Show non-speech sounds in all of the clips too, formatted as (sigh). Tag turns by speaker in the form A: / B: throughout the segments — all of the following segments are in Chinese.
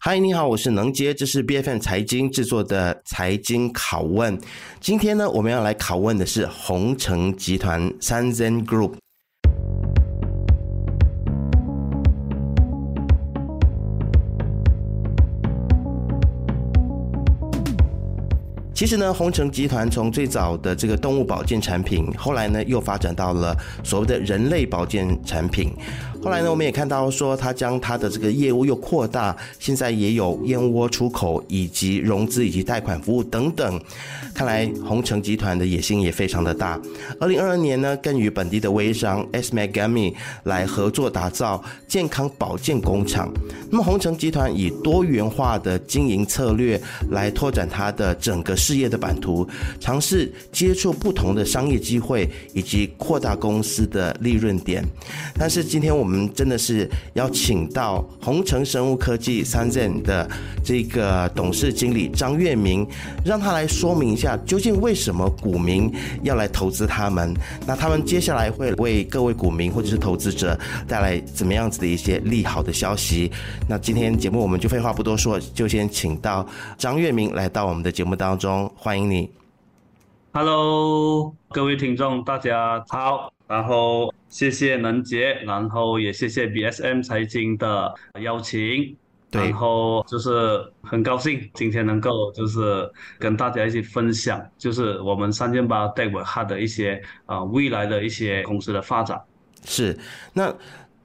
A: 嗨，你好，我是能杰，这是 BFM 财经制作的财经拷问。今天呢，我们要来拷问的是鸿诚集团 Sunzen Group。其实呢，鸿诚集团从最早的这个动物保健产品，后来呢又发展到了所谓的人类保健产品。后来呢，我们也看到说，他将他的这个业务又扩大，现在也有燕窝出口，以及融资以及贷款服务等等。看来鸿城集团的野心也非常的大。二零二二年呢，更与本地的微商 Esmed Gummy 来合作打造健康保健工厂。那么鸿城集团以多元化的经营策略来拓展它的整个事业的版图，尝试接触不同的商业机会，以及扩大公司的利润点。但是今天我们真的是要请到红城生物科技三 z 的这个董事经理张月明，让他来说明一下。究竟为什么股民要来投资他们？那他们接下来会为各位股民或者是投资者带来怎么样子的一些利好的消息？那今天节目我们就废话不多说，就先请到张月明来到我们的节目当中，欢迎你。
B: Hello，各位听众，大家好。然后谢谢能杰，然后也谢谢 BSM 财经的邀请。对，然后就是很高兴今天能够就是跟大家一起分享，就是我们 Sunzen Biotech 的一些啊未来的一些公司的发展。
A: 是，那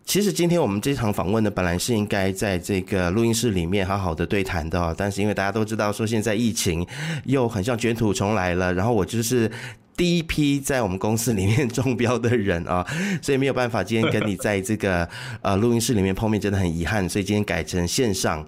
A: 其实今天我们这场访问呢，本来是应该在这个录音室里面好好的对谈的，哦但是因为大家都知道说现在疫情又很像卷土重来了，然后我就是。第一批在我们公司里面中标的人啊，(laughs) 所以没有办法今天跟你在这个 (laughs) 呃录音室里面碰面，真的很遗憾，所以今天改成线上。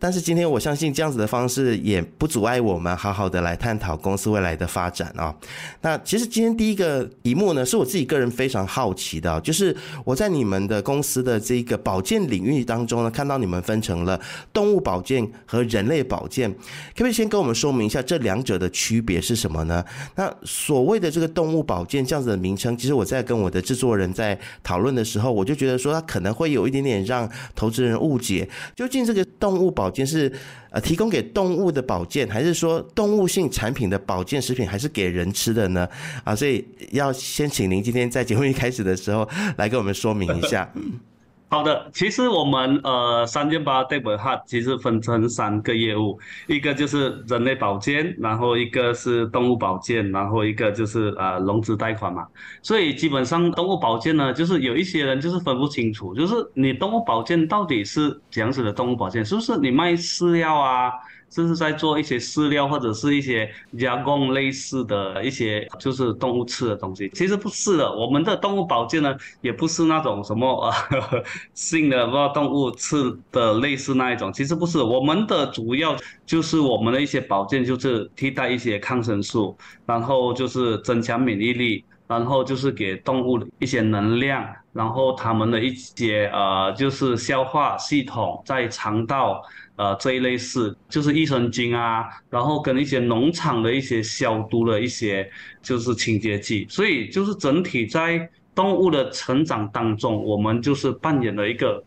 A: 但是今天我相信这样子的方式也不阻碍我们好好的来探讨公司未来的发展啊。那其实今天第一个题目呢，是我自己个人非常好奇的，就是我在你们的公司的这个保健领域当中呢，看到你们分成了动物保健和人类保健，可不可以先跟我们说明一下这两者的区别是什么呢？那所所谓的这个动物保健这样子的名称，其实我在跟我的制作人在讨论的时候，我就觉得说它可能会有一点点让投资人误解。究竟这个动物保健是呃提供给动物的保健，还是说动物性产品的保健食品，还是给人吃的呢？啊，所以要先请您今天在节目一开始的时候来跟我们说明一下。(laughs)
B: 好的，其实我们呃三件八贷款的话其实分成三个业务，一个就是人类保健，然后一个是动物保健，然后一个就是呃融资贷款嘛。所以基本上动物保健呢，就是有一些人就是分不清楚，就是你动物保健到底是怎样子的动物保健，是不是你卖饲料啊？这是在做一些饲料或者是一些加工类似的一些，就是动物吃的东西。其实不是的，我们的动物保健呢，也不是那种什么 (laughs) 呃性的，不知道动物吃的类似那一种。其实不是，我们的主要就是我们的一些保健，就是替代一些抗生素，然后就是增强免疫力，然后就是给动物一些能量，然后它们的一些呃，就是消化系统在肠道。呃，这一类是就是益生菌啊，然后跟一些农场的一些消毒的一些就是清洁剂，所以就是整体在动物的成长当中，我们就是扮演了一个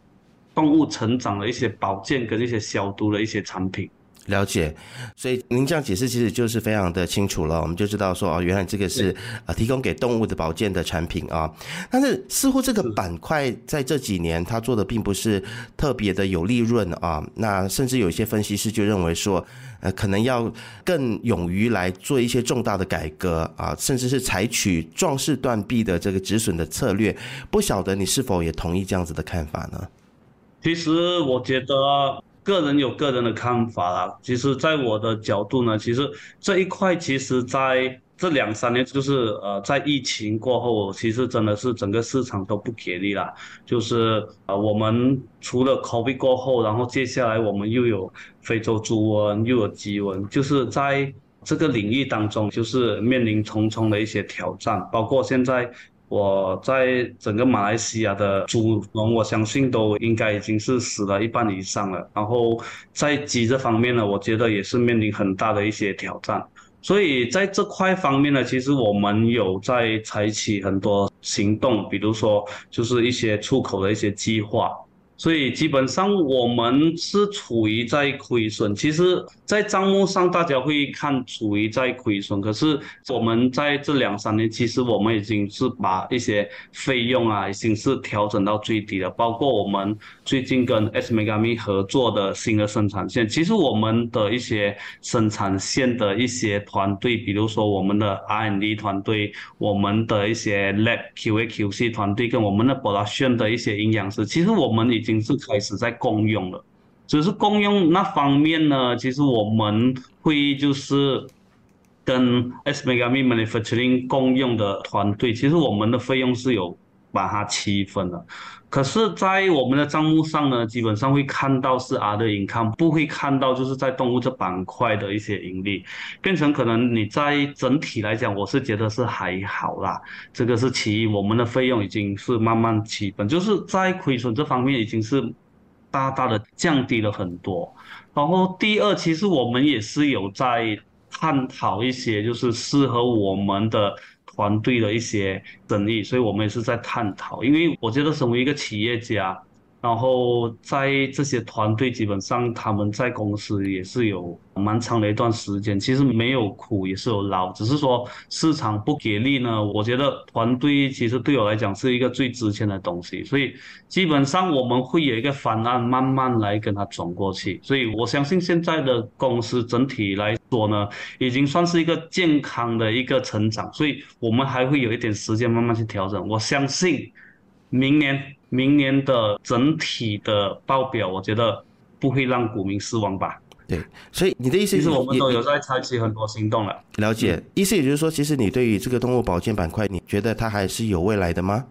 B: 动物成长的一些保健跟一些消毒的一些产品。
A: 了解，所以您这样解释其实就是非常的清楚了，我们就知道说哦，原来这个是呃提供给动物的保健的产品啊。但是似乎这个板块在这几年它做的并不是特别的有利润啊。那甚至有一些分析师就认为说，呃，可能要更勇于来做一些重大的改革啊，甚至是采取壮士断臂的这个止损的策略。不晓得你是否也同意这样子的看法呢？
B: 其实我觉得。个人有个人的看法啦。其实，在我的角度呢，其实这一块，其实在这两三年，就是呃，在疫情过后，其实真的是整个市场都不给力了。就是呃，我们除了 COVID 过后，然后接下来我们又有非洲猪瘟，又有鸡瘟，就是在这个领域当中，就是面临重重的一些挑战，包括现在。我在整个马来西亚的猪农，我相信都应该已经是死了一半以上了。然后在鸡这方面呢，我觉得也是面临很大的一些挑战。所以在这块方面呢，其实我们有在采取很多行动，比如说就是一些出口的一些计划。所以基本上我们是处于在亏损。其实，在账目上大家会看处于在亏损，可是我们在这两三年，其实我们已经是把一些费用啊，已经是调整到最低了。包括我们最近跟 S-MegaMe 合作的新的生产线，其实我们的一些生产线的一些团队，比如说我们的 R&D 团队，我们的一些 Lab QA QC 团队，跟我们的博达轩的一些营养师，其实我们已经是开始在共用了。只是共用那方面呢，其实我们会就是跟 S-MegaMe Manufacturing 共用的团队，其实我们的费用是有把它区分了。可是，在我们的账目上呢，基本上会看到是 Other Income，不会看到就是在动物这板块的一些盈利，变成可能你在整体来讲，我是觉得是还好啦。这个是其一，我们的费用已经是慢慢区分，就是在亏损这方面已经是。大大的降低了很多，然后第二，其实我们也是有在探讨一些就是适合我们的团队的一些争议，所以我们也是在探讨，因为我觉得身为一个企业家。然后在这些团队，基本上他们在公司也是有蛮长的一段时间，其实没有苦也是有劳，只是说市场不给力呢。我觉得团队其实对我来讲是一个最值钱的东西，所以基本上我们会有一个方案慢慢来跟他转过去。所以我相信现在的公司整体来说呢，已经算是一个健康的一个成长，所以我们还会有一点时间慢慢去调整。我相信明年。明年的整体的报表，我觉得不会让股民失望吧？
A: 对，所以你的意思是，
B: 其实我们都有在采取很多行动了。
A: 了解，意思也就是说，其实你对于这个动物保健板块，你觉得它还是有未来的吗？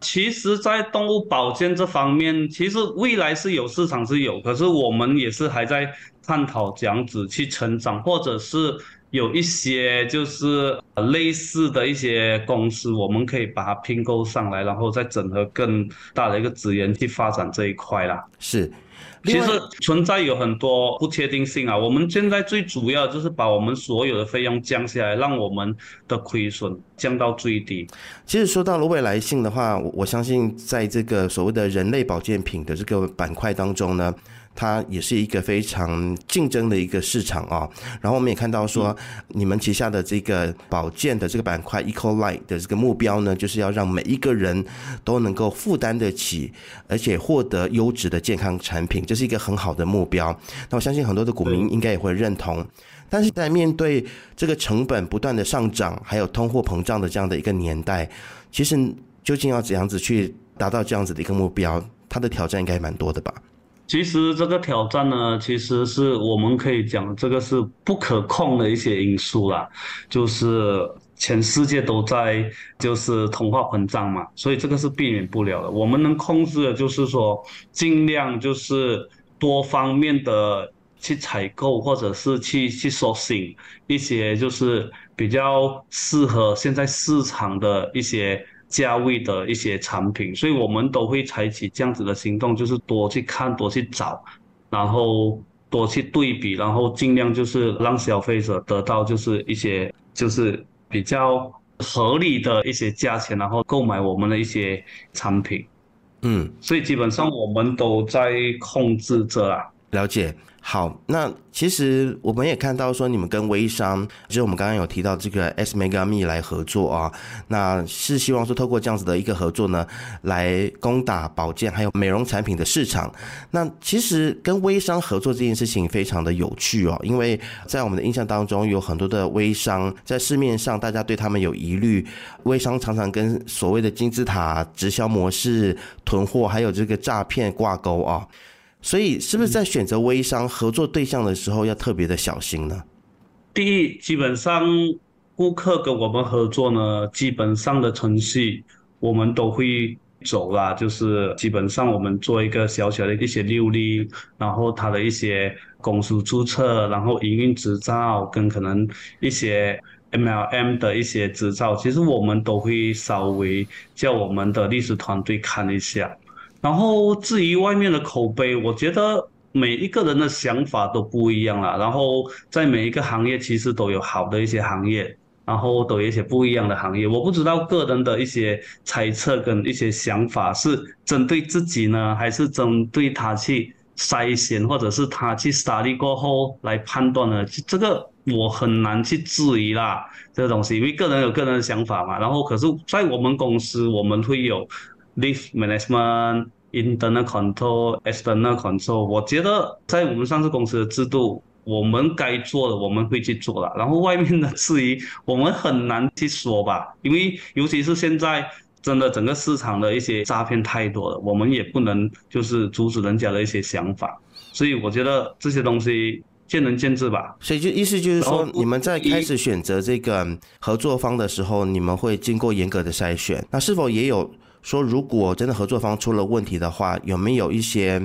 B: 其实，在动物保健这方面，其实未来是有市场是有，可是我们也是还在探讨这样子去成长，或者是。有一些就是类似的一些公司，我们可以把它拼购上来，然后再整合更大的一个资源去发展这一块啦。
A: 是，
B: 其实存在有很多不确定性啊。我们现在最主要就是把我们所有的费用降下来，让我们的亏损降到最低。
A: 其实说到了未来性的话，我相信在这个所谓的人类保健品的这个板块当中呢。它也是一个非常竞争的一个市场啊，然后我们也看到说，你们旗下的这个保健的这个板块 EcoLife 的这个目标呢，就是要让每一个人都能够负担得起，而且获得优质的健康产品，这是一个很好的目标。那我相信很多的股民应该也会认同。但是在面对这个成本不断的上涨，还有通货膨胀的这样的一个年代，其实究竟要怎样子去达到这样子的一个目标，它的挑战应该蛮多的吧？
B: 其实这个挑战呢，其实是我们可以讲，这个是不可控的一些因素啦，就是全世界都在就是通货膨胀嘛，所以这个是避免不了的。我们能控制的就是说，尽量就是多方面的去采购，或者是去去 sourcing 一些就是比较适合现在市场的一些。价位的一些产品，所以我们都会采取这样子的行动，就是多去看，多去找，然后多去对比，然后尽量就是让消费者得到就是一些就是比较合理的一些价钱，然后购买我们的一些产品。嗯，所以基本上我们都在控制着啊。
A: 了解。好，那其实我们也看到说，你们跟微商，就是我们刚刚有提到这个 S-MegaMe 来合作啊，那是希望说透过这样子的一个合作呢，来攻打保健还有美容产品的市场。那其实跟微商合作这件事情非常的有趣哦，因为在我们的印象当中，有很多的微商在市面上，大家对他们有疑虑，微商常常跟所谓的金字塔直销模式、囤货还有这个诈骗挂钩啊。所以，是不是在选择微商合作对象的时候要特别的小心呢？
B: 第一，基本上顾客跟我们合作呢，基本上的程序我们都会走啦，就是基本上我们做一个小小的一些六例，然后他的一些公司注册，然后营运执照跟可能一些 MLM 的一些执照，其实我们都会稍微叫我们的律师团队看一下。然后至于外面的口碑，我觉得每一个人的想法都不一样啦。然后在每一个行业，其实都有好的一些行业，然后都有一些不一样的行业。我不知道个人的一些猜测跟一些想法是针对自己呢，还是针对他去筛选，或者是他去 study 过后来判断呢？这个我很难去质疑啦，这个东西，因为个人有个人的想法嘛。然后可是，在我们公司，我们会有 lift management。Internal control, external control，我觉得在我们上市公司的制度，我们该做的我们会去做了。然后外面的质疑，我们很难去说吧，因为尤其是现在真的整个市场的一些诈骗太多了，我们也不能就是阻止人家的一些想法。所以我觉得这些东西见仁见智吧。
A: 所以就意思就是说，你们在开始选择这个合作方的时候，你们会经过严格的筛选。那是否也有？说如果真的合作方出了问题的话，有没有一些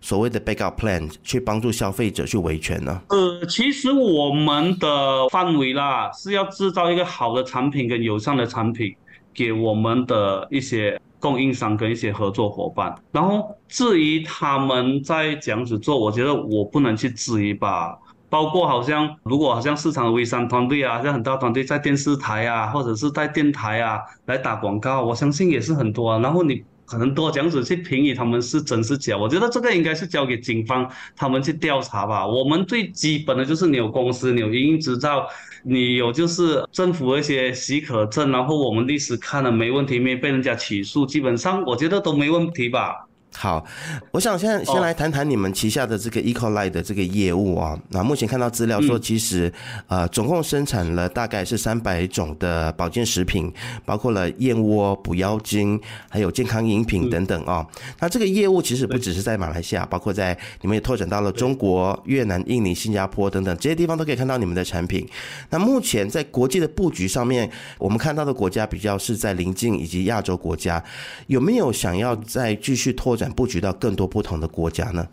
A: 所谓的 backup plan 去帮助消费者去维权呢？
B: 呃，其实我们的范围啦是要制造一个好的产品跟友善的产品给我们的一些供应商跟一些合作伙伴。然后至于他们在这样子做，我觉得我不能去质疑吧。包括好像，如果好像市场的微商团队啊，像很大团队在电视台啊，或者是在电台啊来打广告，我相信也是很多啊。然后你可能多这样子去评议他们是真是假，我觉得这个应该是交给警方他们去调查吧。我们最基本的就是你有公司，你有营运执照，你有就是政府的一些许可证，然后我们律师看了没问题，没被人家起诉，基本上我觉得都没问题吧。
A: 好，我想现在先来谈谈你们旗下的这个 Ecolite 的这个业务啊。那目前看到资料说，其实呃总共生产了大概是三百种的保健食品，包括了燕窝、补腰精，还有健康饮品等等啊。那这个业务其实不只是在马来西亚，包括在你们也拓展到了中国、越南、印尼、新加坡等等这些地方都可以看到你们的产品。那目前在国际的布局上面，我们看到的国家比较是在邻近以及亚洲国家，有没有想要再继续拓展？布局到更多不同的国家呢？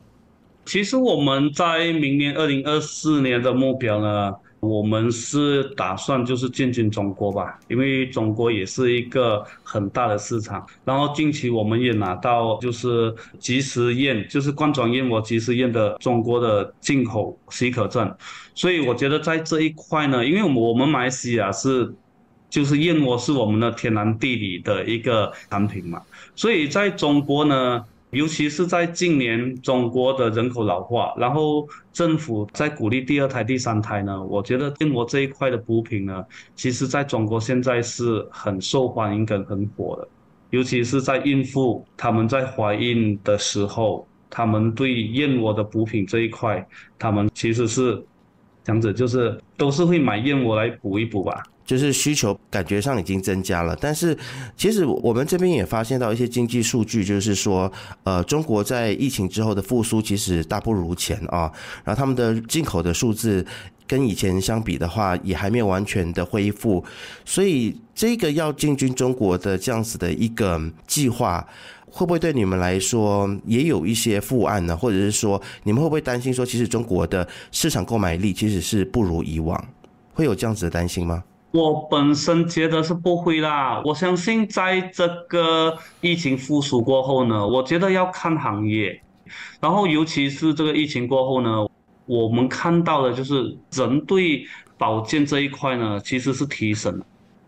B: 其实我们在明年二零二四年的目标呢，我们是打算就是进军中国吧，因为中国也是一个很大的市场。然后近期我们也拿到就是即食燕，就是冠状燕窝即食燕的中国的进口许可证。所以我觉得在这一块呢，因为我们马来西亚是就是燕窝是我们的天然地理的一个产品嘛，所以在中国呢。尤其是在近年，中国的人口老化，然后政府在鼓励第二胎、第三胎呢，我觉得燕窝这一块的补品呢，其实在中国现在是很受欢迎跟很火的。尤其是在孕妇她们在怀孕的时候，她们对燕窝的补品这一块，她们其实是这样子，就是都是会买燕窝来补一补吧。
A: 就是需求感觉上已经增加了，但是其实我们这边也发现到一些经济数据，就是说，呃，中国在疫情之后的复苏其实大不如前啊，然后他们的进口的数字跟以前相比的话，也还没有完全的恢复，所以这个要进军中国的这样子的一个计划，会不会对你们来说也有一些负案呢？或者是说，你们会不会担心说，其实中国的市场购买力其实是不如以往，会有这样子的担心吗？
B: 我本身觉得是不会啦，我相信在这个疫情复苏过后呢，我觉得要看行业，然后尤其是这个疫情过后呢，我们看到的就是人对保健这一块呢，其实是提升，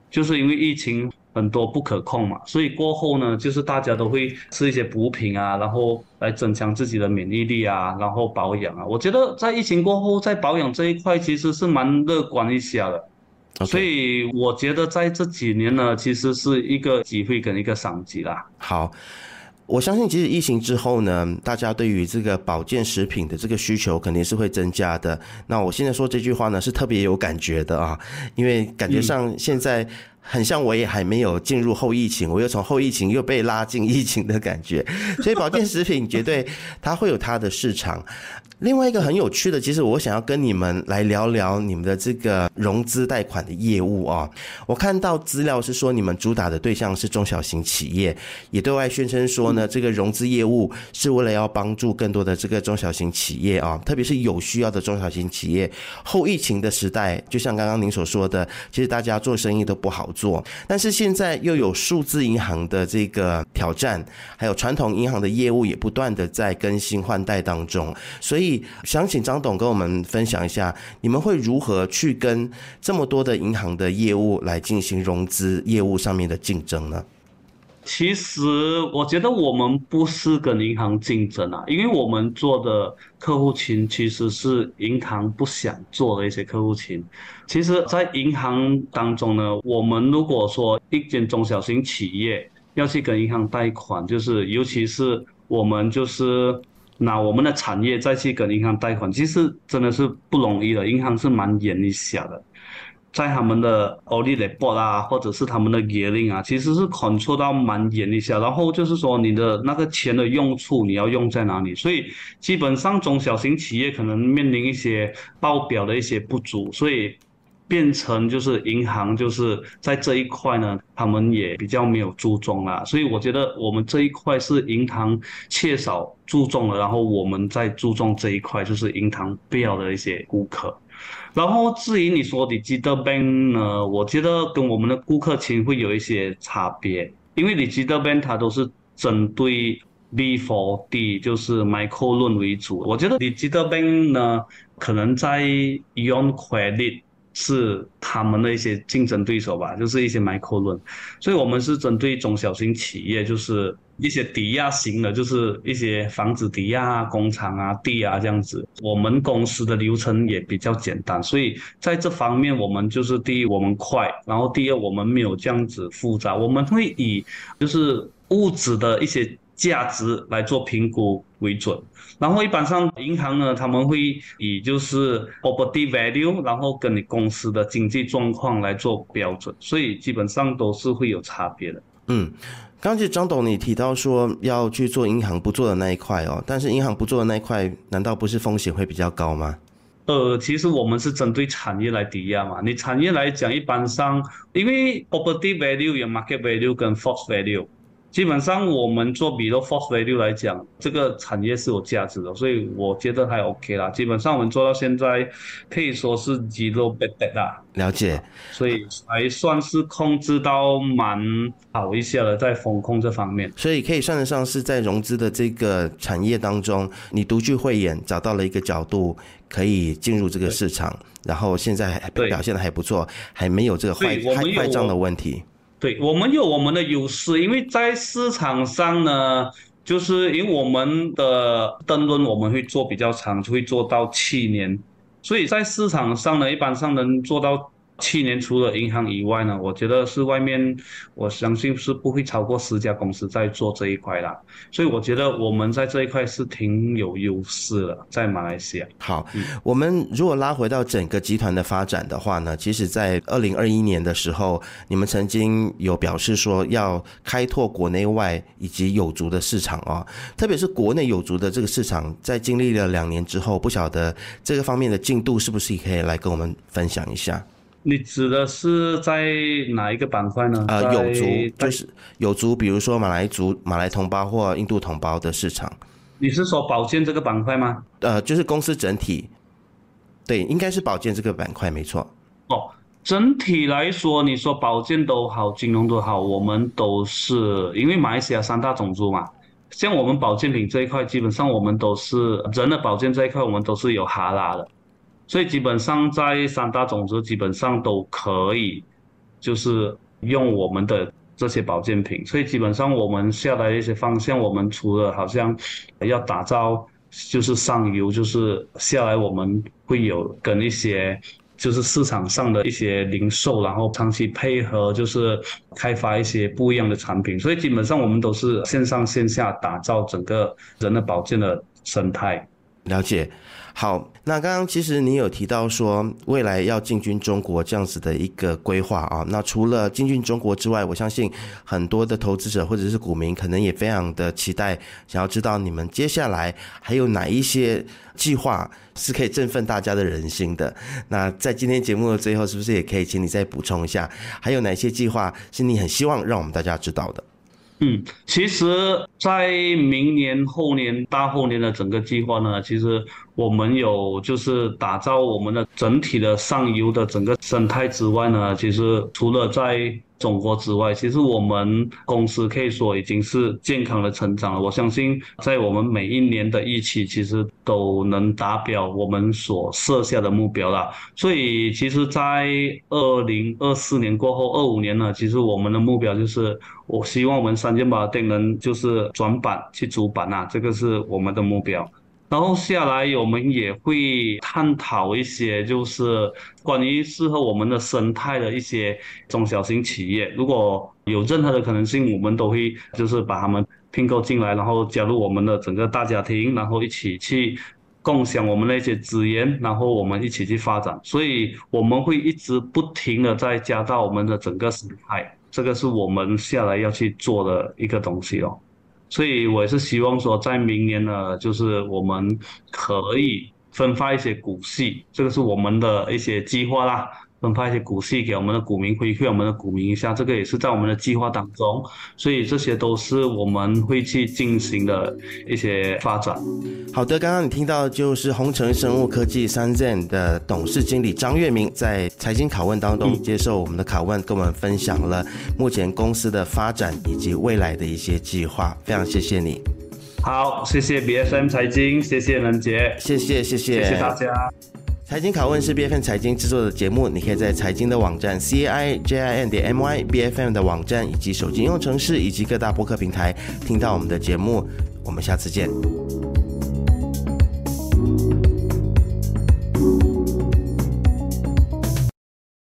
B: 就是因为疫情很多不可控嘛，所以过后呢，就是大家都会吃一些补品啊，然后来增强自己的免疫力啊，然后保养啊，我觉得在疫情过后，在保养这一块其实是蛮乐观一些的。所以我觉得在这几年呢，其实是一个机会跟一个商机啦。
A: 好，我相信其实疫情之后呢，大家对于这个保健食品的这个需求肯定是会增加的。那我现在说这句话呢，是特别有感觉的啊，因为感觉上现在很像我也还没有进入后疫情，我又从后疫情又被拉进疫情的感觉，(laughs) 所以保健食品绝对它会有它的市场。另外一个很有趣的，其实我想要跟你们来聊聊你们的这个融资贷款的业务啊。我看到资料是说你们主打的对象是中小型企业，也对外宣称说呢，这个融资业务是为了要帮助更多的这个中小型企业啊，特别是有需要的中小型企业。后疫情的时代，就像刚刚您所说的，其实大家做生意都不好做。但是现在又有数字银行的这个挑战，还有传统银行的业务也不断的在更新换代当中。所以想请张董跟我们分享一下，你们会如何去跟这么多的银行的业务来进行融资业务上面的竞争呢？
B: 其实我觉得我们不是跟银行竞争啊，因为我们做的客户群其实是银行不想做的一些客户群。其实，在银行当中呢，我们如果说一间中小型企业要去跟银行贷款，就是尤其是我们就是拿我们的产业再去跟银行贷款，其实真的是不容易的。银行是蛮眼力小的。在他们的 audit report 啊，或者是他们的 gearing 啊，其实是 control 到蛮严一下。然后就是说，你的那个钱的用处，你要用在哪里？所以基本上中小型企业可能面临一些报表的一些不足，所以变成就是银行就是在这一块呢，他们也比较没有注重啦。所以我觉得我们这一块是银行缺少注重了，然后我们在注重这一块，就是银行必要的一些顾客。然后至于你说的 Digital Bank 呢，我觉得跟我们的顾客群会有一些差别，因为 Digital Bank 它都是针对 B4D，就是 micro 论为主。我觉得 Digital Bank 呢，可能在 Beyond Credit 是他们的一些竞争对手吧，就是一些 Micro Loan。所以我们是针对中小型企业，就是。一些抵押型的，就是一些房子抵押啊、工厂啊、地啊这样子。我们公司的流程也比较简单，所以在这方面我们就是第一，我们快，然后第二，我们没有这样子复杂。我们会以就是物质的一些价值来做评估为准。然后一般上银行呢，他们会以就是 property value，然后跟你公司的经济状况来做标准，所以基本上都是会有差别的。
A: 嗯。刚才张董你提到说要去做银行不做的那一块哦，但是银行不做的那一块，难道不是风险会比较高吗？
B: 呃，其实我们是针对产业来抵押嘛。你产业来讲，一般上因为 property value 有 market value 跟 force value。基本上我们做比如 force value 来讲，这个产业是有价值的，所以我觉得还 OK 啦。基本上我们做到现在可以说是 zero bad debt 啦。
A: 了解，
B: 所以还算是控制到蛮好一些了，在风控这方面。
A: 所以可以算得上是在融资的这个产业当中，你独具慧眼，找到了一个角度可以进入这个市场，然后现在还表现的还不错，还没有这个坏坏坏账的问题。
B: 对，我们有我们的优势，因为在市场上呢，就是因为我们的灯轮我们会做比较长，就会做到七年，所以在市场上呢，一般上能做到。去年除了银行以外呢，我觉得是外面，我相信是不会超过十家公司在做这一块啦。所以我觉得我们在这一块是挺有优势的，在马来西亚。
A: 好，嗯、我们如果拉回到整个集团的发展的话呢，其实，在二零二一年的时候，你们曾经有表示说要开拓国内外以及有足的市场啊、哦，特别是国内有足的这个市场，在经历了两年之后，不晓得这个方面的进度是不是也可以来跟我们分享一下？
B: 你指的是在哪一个板块呢？
A: 呃，有族就是有族，比如说马来族、马来同胞或印度同胞的市场。
B: 你是说保健这个板块吗？
A: 呃，就是公司整体，对，应该是保健这个板块没错。
B: 哦，整体来说，你说保健都好，金融都好，我们都是因为马来西亚三大种族嘛。像我们保健品这一块，基本上我们都是人的保健这一块，我们都是有哈拉的。所以基本上在三大种子基本上都可以，就是用我们的这些保健品。所以基本上我们下来一些方向，我们除了好像要打造就是上游，就是下来我们会有跟一些就是市场上的一些零售，然后长期配合，就是开发一些不一样的产品。所以基本上我们都是线上线下打造整个人的保健的生态。
A: 了解。好，那刚刚其实你有提到说未来要进军中国这样子的一个规划啊，那除了进军中国之外，我相信很多的投资者或者是股民可能也非常的期待，想要知道你们接下来还有哪一些计划是可以振奋大家的人心的。那在今天节目的最后，是不是也可以请你再补充一下，还有哪些计划是你很希望让我们大家知道的？
B: 嗯，其实，在明年、后年、大后年的整个计划呢，其实我们有就是打造我们的整体的上游的整个生态之外呢，其实除了在中国之外，其实我们公司可以说已经是健康的成长了。我相信，在我们每一年的预期，其实都能达标我们所设下的目标了。所以，其实，在二零二四年过后，二五年呢，其实我们的目标就是，我希望我们三箭宝能就是转板去主板啊，这个是我们的目标。然后下来，我们也会探讨一些，就是关于适合我们的生态的一些中小型企业。如果有任何的可能性，我们都会就是把他们并购进来，然后加入我们的整个大家庭，然后一起去共享我们那些资源，然后我们一起去发展。所以我们会一直不停的在加大我们的整个生态，这个是我们下来要去做的一个东西哦。所以，我也是希望说，在明年呢，就是我们可以分发一些股息，这个是我们的一些计划啦。分发一些股息给我们的股民，回馈我们的股民一下，这个也是在我们的计划当中。所以这些都是我们会去进行的一些发展。
A: 好的，刚刚你听到就是鸿诚生物科技 Sanzen 的董事经理张月明在财经拷问当中接受我们的拷问，跟我们分享了目前公司的发展以及未来的一些计划。非常谢谢你。
B: 好，谢谢 B S M 财经，谢谢
A: 能杰，谢谢
B: 谢谢，谢谢大家。
A: 财经拷问是 B F M 财经制作的节目，你可以在财经的网站 C I J I N 点 M Y B F M 的网站以及手机应用程式以及各大播客平台听到我们的节目。我们下次见。